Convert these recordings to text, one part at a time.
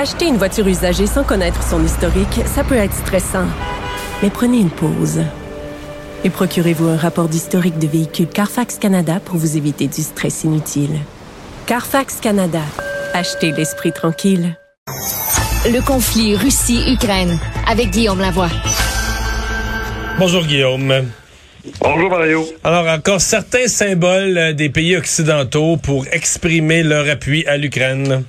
Acheter une voiture usagée sans connaître son historique, ça peut être stressant. Mais prenez une pause. Et procurez-vous un rapport d'historique de véhicule Carfax Canada pour vous éviter du stress inutile. Carfax Canada. Achetez l'esprit tranquille. Le conflit Russie-Ukraine avec Guillaume Lavoie. Bonjour Guillaume. Bonjour Mario. Alors encore certains symboles des pays occidentaux pour exprimer leur appui à l'Ukraine.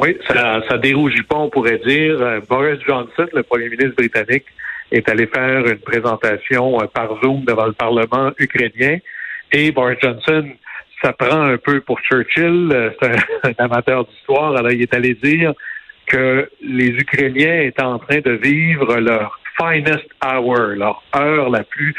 Oui, ça, ça dérougit pas, on pourrait dire. Euh, Boris Johnson, le premier ministre britannique, est allé faire une présentation euh, par Zoom devant le Parlement ukrainien. Et Boris Johnson, ça prend un peu pour Churchill, c'est un, un amateur d'histoire, alors il est allé dire que les Ukrainiens étaient en train de vivre leur finest hour, leur heure la plus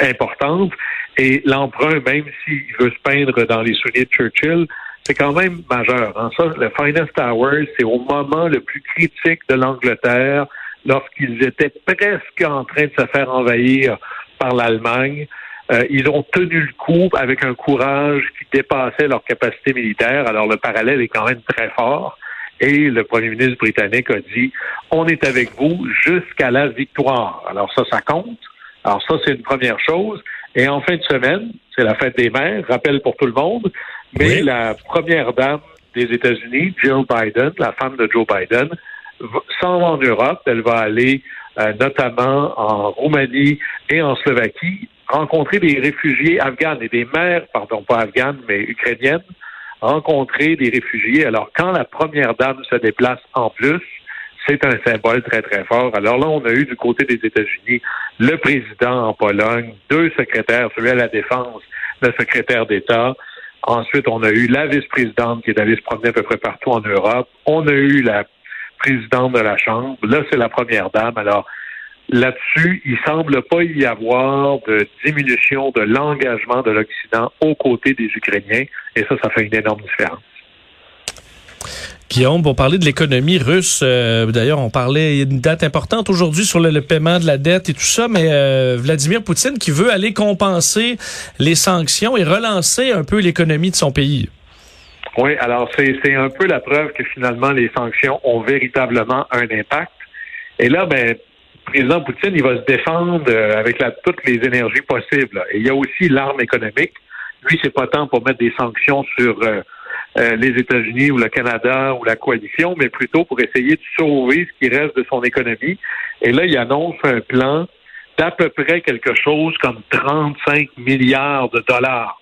importante. Et l'emprunt, même s'il veut se peindre dans les souliers de Churchill, c'est quand même majeur. En hein. ça, le finest hour, c'est au moment le plus critique de l'Angleterre, lorsqu'ils étaient presque en train de se faire envahir par l'Allemagne. Euh, ils ont tenu le coup avec un courage qui dépassait leur capacité militaire. Alors le parallèle est quand même très fort. Et le premier ministre britannique a dit, on est avec vous jusqu'à la victoire. Alors ça, ça compte. Alors ça, c'est une première chose. Et en fin de semaine, c'est la fête des mères, rappel pour tout le monde, mais la première dame des États-Unis, Jill Biden, la femme de Joe Biden, s'en va en Europe. Elle va aller euh, notamment en Roumanie et en Slovaquie rencontrer des réfugiés afghans et des mères, pardon, pas afghanes, mais ukrainiennes, rencontrer des réfugiés. Alors, quand la première dame se déplace en plus, c'est un symbole très, très fort. Alors là, on a eu du côté des États-Unis le président en Pologne, deux secrétaires, celui à la défense, le secrétaire d'État. Ensuite, on a eu la vice-présidente qui est allée se promener à peu près partout en Europe. On a eu la présidente de la Chambre. Là, c'est la première dame. Alors, Là-dessus, il semble pas y avoir de diminution de l'engagement de l'Occident aux côtés des Ukrainiens, et ça, ça fait une énorme différence. Guillaume, pour parler de l'économie russe, euh, d'ailleurs, on parlait, il date importante aujourd'hui sur le, paiement de la dette et tout ça, mais euh, Vladimir Poutine qui veut aller compenser les sanctions et relancer un peu l'économie de son pays. Oui, alors c'est un peu la preuve que finalement les sanctions ont véritablement un impact. Et là, ben, président Poutine, il va se défendre euh, avec la, toutes les énergies possibles. Et il y a aussi l'arme économique. Lui, c'est pas tant pour mettre des sanctions sur euh, euh, les États-Unis ou le Canada ou la coalition, mais plutôt pour essayer de sauver ce qui reste de son économie. Et là, il annonce un plan d'à peu près quelque chose comme 35 milliards de dollars.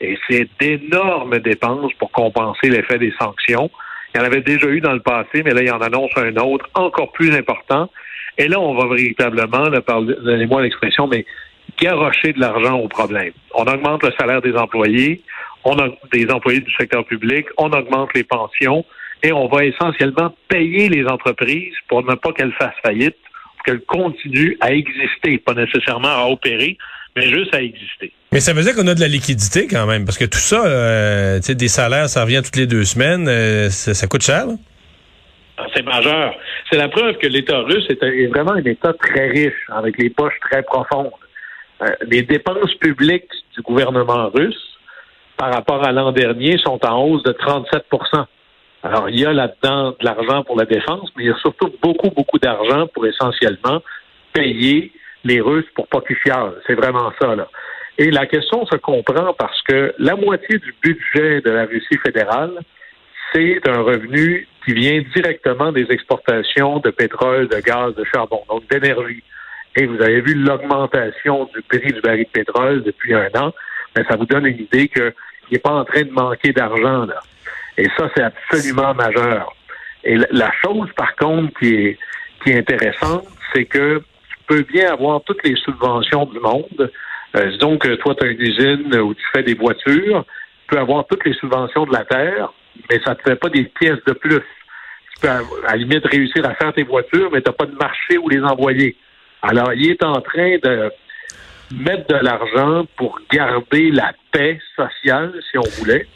Et c'est d'énormes dépenses pour compenser l'effet des sanctions. Il y en avait déjà eu dans le passé, mais là, il en annonce un autre encore plus important. Et là, on va véritablement, donnez-moi l'expression, mais garrocher de l'argent au problème. On augmente le salaire des employés, on a des employés du secteur public, on augmente les pensions et on va essentiellement payer les entreprises pour ne pas qu'elles fassent faillite, pour qu'elles continuent à exister, pas nécessairement à opérer, mais juste à exister. Mais ça veut dire qu'on a de la liquidité quand même, parce que tout ça, euh, tu sais, des salaires, ça revient toutes les deux semaines, euh, ça, coûte cher. Ah, c'est majeur. C'est la preuve que l'État russe est, vraiment un État très riche, avec les poches très profondes. Euh, les dépenses publiques du gouvernement russe par rapport à l'an dernier sont en hausse de 37% Alors, il y a là-dedans de l'argent pour la défense, mais il y a surtout beaucoup, beaucoup d'argent pour essentiellement payer les Russes pour pas qu'ils. C'est vraiment ça, là. Et la question se comprend parce que la moitié du budget de la Russie fédérale, c'est un revenu qui vient directement des exportations de pétrole, de gaz, de charbon, donc d'énergie. Et vous avez vu l'augmentation du prix du baril de pétrole depuis un an, mais ça vous donne une idée qu'il n'est pas en train de manquer d'argent là. Et ça, c'est absolument majeur. Et la chose, par contre, qui est, qui est intéressante, c'est que tu peux bien avoir toutes les subventions du monde. Euh, donc, toi, tu as une usine où tu fais des voitures, tu peux avoir toutes les subventions de la Terre, mais ça ne te fait pas des pièces de plus. peux à, la limite réussir à faire tes voitures, mais tu n'as pas de marché où les envoyer. Alors, il est en train de mettre de l'argent pour garder la paix sociale, si on voulait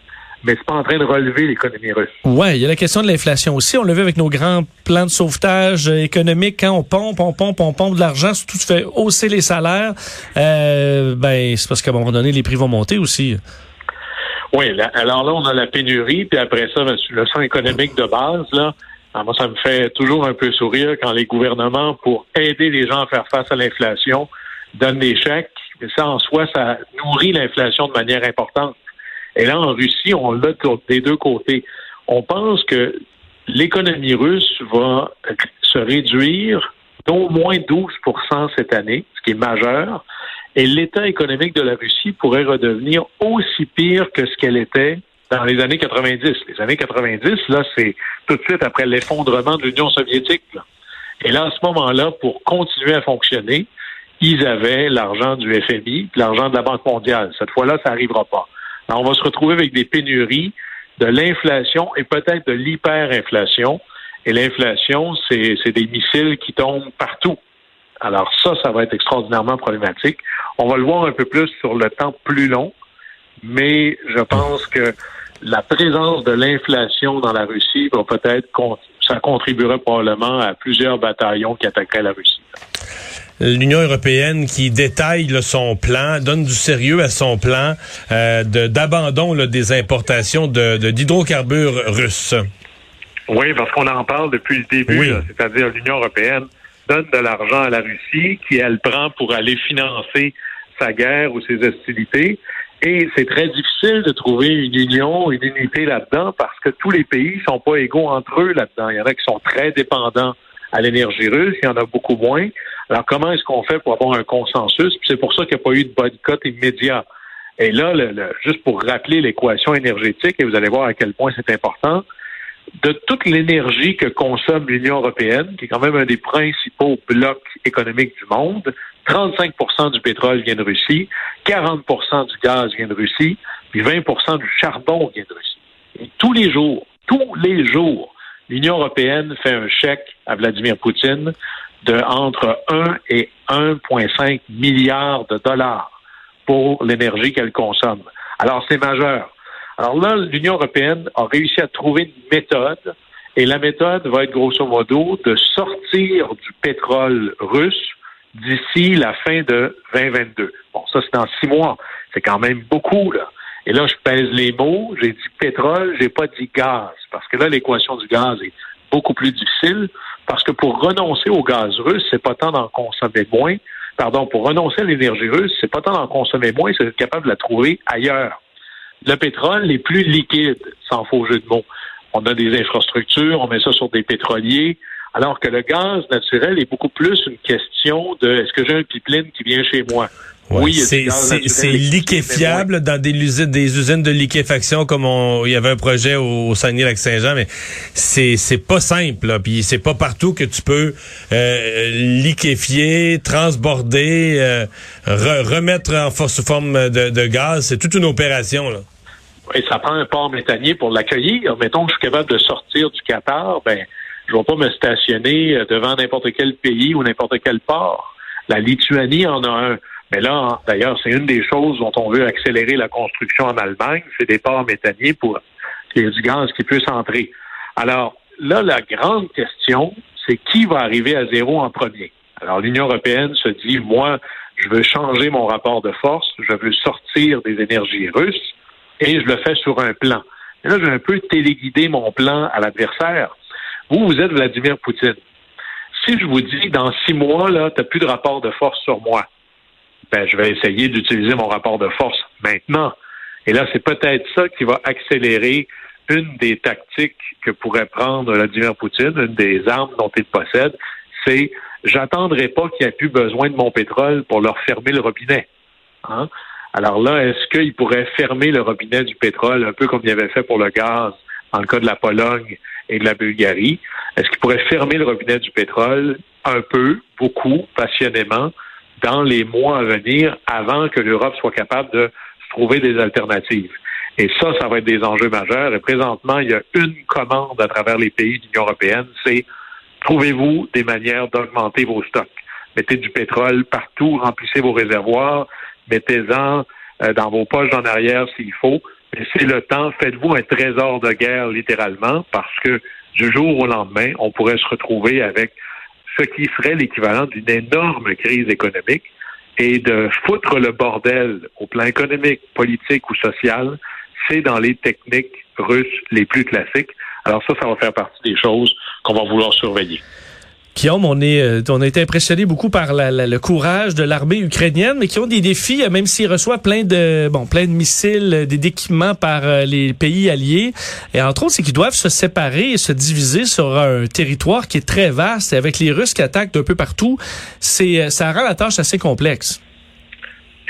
mais c'est pas en train de relever l'économie russe. Ouais, il y a la question de l'inflation aussi. On l'a vu avec nos grands plans de sauvetage euh, économique. Quand on pompe, on pompe, on pompe de l'argent, tout fait hausser les salaires. Euh, ben, c'est parce qu'à un moment donné, les prix vont monter aussi. Oui, alors là, on a la pénurie, puis après ça, ben, le sang économique de base, là, ah, moi, ça me fait toujours un peu sourire quand les gouvernements, pour aider les gens à faire face à l'inflation, donnent des. Mais ça, en soi, ça nourrit l'inflation de manière importante. Et là, en Russie, on l'a des deux côtés. On pense que l'économie russe va se réduire d'au moins 12% cette année, ce qui est majeur, et l'état économique de la Russie pourrait redevenir aussi pire que ce qu'elle était dans les années 90. Les années 90, là, c'est tout de suite après l'effondrement de l'Union soviétique. Et là, à ce moment-là, pour continuer à fonctionner, ils avaient l'argent du FMI, l'argent de la Banque mondiale. Cette fois-là, ça n'arrivera pas. Alors, on va se retrouver avec des pénuries, de l'inflation et peut-être de l'hyperinflation. Et l'inflation, c'est des missiles qui tombent partout. Alors ça, ça va être extraordinairement problématique. On va le voir un peu plus sur le temps plus long, mais je pense que la présence de l'inflation dans la Russie va peut-être, ça contribuerait probablement à plusieurs bataillons qui attaqueraient la Russie l'Union européenne qui détaille son plan, donne du sérieux à son plan euh, d'abandon des importations de d'hydrocarbures russes. Oui, parce qu'on en parle depuis le début, c'est-à-dire l'Union européenne donne de l'argent à la Russie qui, elle, prend pour aller financer sa guerre ou ses hostilités. Et c'est très difficile de trouver une union, une unité là-dedans parce que tous les pays sont pas égaux entre eux là-dedans. Il y en a qui sont très dépendants à l'énergie russe, il y en a beaucoup moins. Alors, comment est-ce qu'on fait pour avoir un consensus? Puis c'est pour ça qu'il n'y a pas eu de boycott immédiat. Et là, juste pour rappeler l'équation énergétique, et vous allez voir à quel point c'est important, de toute l'énergie que consomme l'Union européenne, qui est quand même un des principaux blocs économiques du monde, 35% du pétrole vient de Russie, 40% du gaz vient de Russie, puis 20% du charbon vient de Russie. Et tous les jours, tous les jours, l'Union européenne fait un chèque à Vladimir Poutine de entre 1 et 1,5 milliard de dollars pour l'énergie qu'elle consomme. Alors, c'est majeur. Alors là, l'Union européenne a réussi à trouver une méthode, et la méthode va être grosso modo de sortir du pétrole russe d'ici la fin de 2022. Bon, ça, c'est dans six mois. C'est quand même beaucoup, là. Et là, je pèse les mots. J'ai dit pétrole, j'ai pas dit gaz. Parce que là, l'équation du gaz est beaucoup plus difficile. Parce que pour renoncer au gaz russe, c'est pas tant d'en consommer moins. Pardon, pour renoncer à l'énergie russe, c'est pas tant d'en consommer moins, c'est d'être capable de la trouver ailleurs. Le pétrole est plus liquide, sans faux jeu de mots. On a des infrastructures, on met ça sur des pétroliers, alors que le gaz naturel est beaucoup plus une question de est-ce que j'ai un pipeline qui vient chez moi? Oui, c'est liquéfiable dans des usines, des usines de liquéfaction comme on, il y avait un projet au, Saguenay-Lac-Saint-Jean, mais c'est c'est pas simple. Puis c'est pas partout que tu peux euh, liquéfier, transborder, euh, remettre en sous forme de, de gaz. C'est toute une opération. Là. Oui, ça prend un port méthanier pour l'accueillir. Mettons que je suis capable de sortir du Qatar, ben je vais pas me stationner euh, devant n'importe quel pays ou n'importe quel port. La Lituanie en a un. Mais là, d'ailleurs, c'est une des choses dont on veut accélérer la construction en Allemagne, c'est des ports méthaniers pour qu'il y ait du gaz qui puisse entrer. Alors là, la grande question, c'est qui va arriver à zéro en premier? Alors l'Union européenne se dit, moi, je veux changer mon rapport de force, je veux sortir des énergies russes et je le fais sur un plan. Et là, je vais un peu téléguider mon plan à l'adversaire. Vous, vous êtes Vladimir Poutine. Si je vous dis, dans six mois, là, tu n'as plus de rapport de force sur moi, ben, je vais essayer d'utiliser mon rapport de force maintenant. Et là, c'est peut-être ça qui va accélérer une des tactiques que pourrait prendre Vladimir Poutine, une des armes dont il possède, c'est j'attendrai pas qu'il n'y ait plus besoin de mon pétrole pour leur fermer le robinet. Hein? Alors là, est-ce qu'il pourrait fermer le robinet du pétrole, un peu comme il avait fait pour le gaz dans le cas de la Pologne et de la Bulgarie? Est-ce qu'il pourrait fermer le robinet du pétrole un peu, beaucoup, passionnément, dans les mois à venir avant que l'Europe soit capable de trouver des alternatives. Et ça, ça va être des enjeux majeurs. Et présentement, il y a une commande à travers les pays de l'Union européenne, c'est trouvez-vous des manières d'augmenter vos stocks. Mettez du pétrole partout, remplissez vos réservoirs, mettez-en euh, dans vos poches en arrière s'il faut. Mais c'est le temps, faites-vous un trésor de guerre littéralement, parce que du jour au lendemain, on pourrait se retrouver avec ce qui serait l'équivalent d'une énorme crise économique et de foutre le bordel au plan économique, politique ou social, c'est dans les techniques russes les plus classiques. Alors ça, ça va faire partie des choses qu'on va vouloir surveiller. On, est, euh, on a été impressionné beaucoup par le courage de l'armée ukrainienne, mais qui ont des défis, euh, même s'ils reçoivent plein de bon, plein de missiles, euh, des équipements par les pays alliés. Et entre autres, c'est qu'ils doivent se séparer et se diviser sur un territoire qui est très vaste. Et avec les Russes qui attaquent d'un peu partout, c'est ça rend la tâche assez complexe.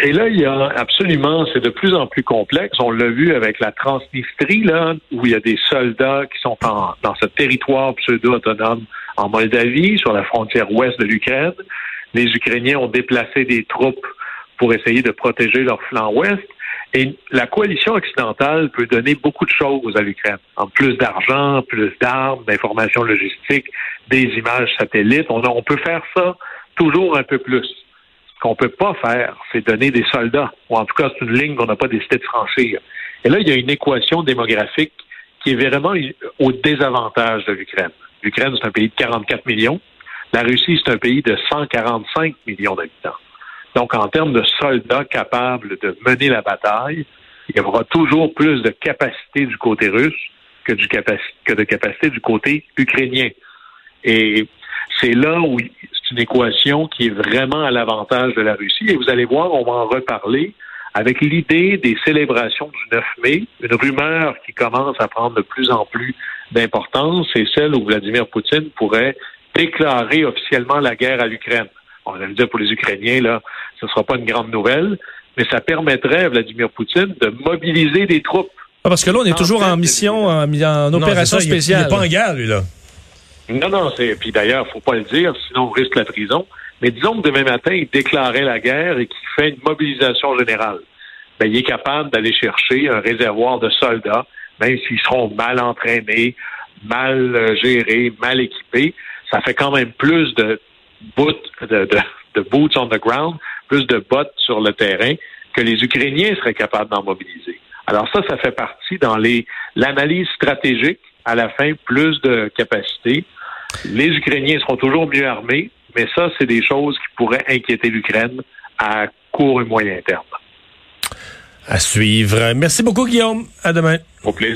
Et là, il y a absolument, c'est de plus en plus complexe. On l'a vu avec la Transnistrie, là, où il y a des soldats qui sont en, dans ce territoire pseudo-autonome en Moldavie, sur la frontière ouest de l'Ukraine. Les Ukrainiens ont déplacé des troupes pour essayer de protéger leur flanc ouest. Et la coalition occidentale peut donner beaucoup de choses à l'Ukraine. En plus d'argent, plus d'armes, d'informations logistiques, des images satellites. On, on peut faire ça toujours un peu plus. Ce qu'on peut pas faire, c'est donner des soldats. Ou en tout cas, c'est une ligne qu'on n'a pas décidé de franchir. Et là, il y a une équation démographique qui est vraiment au désavantage de l'Ukraine. L'Ukraine, c'est un pays de 44 millions. La Russie, c'est un pays de 145 millions d'habitants. Donc, en termes de soldats capables de mener la bataille, il y aura toujours plus de capacité du côté russe que, de capacité du côté ukrainien. Et c'est là où c'est une équation qui est vraiment à l'avantage de la Russie. Et vous allez voir, on va en reparler avec l'idée des célébrations du 9 mai, une rumeur qui commence à prendre de plus en plus d'importance, c'est celle où Vladimir Poutine pourrait déclarer officiellement la guerre à l'Ukraine. On va dire pour les Ukrainiens, là, ce ne sera pas une grande nouvelle, mais ça permettrait à Vladimir Poutine de mobiliser des troupes. Ah, parce que là, on est toujours en mission, en, opération spéciale. Il n'est pas en guerre, lui, là. Non, non, c'est. Puis d'ailleurs, faut pas le dire, sinon on risque la prison. Mais disons que demain matin, il déclarait la guerre et qu'il fait une mobilisation générale. Ben, il est capable d'aller chercher un réservoir de soldats, même s'ils seront mal entraînés, mal euh, gérés, mal équipés. Ça fait quand même plus de, de, de boots on the ground, plus de bottes sur le terrain que les Ukrainiens seraient capables d'en mobiliser. Alors ça, ça fait partie dans les l'analyse stratégique. À la fin, plus de capacité. Les Ukrainiens seront toujours mieux armés, mais ça, c'est des choses qui pourraient inquiéter l'Ukraine à court et moyen terme. À suivre. Merci beaucoup, Guillaume. À demain. Au plaisir.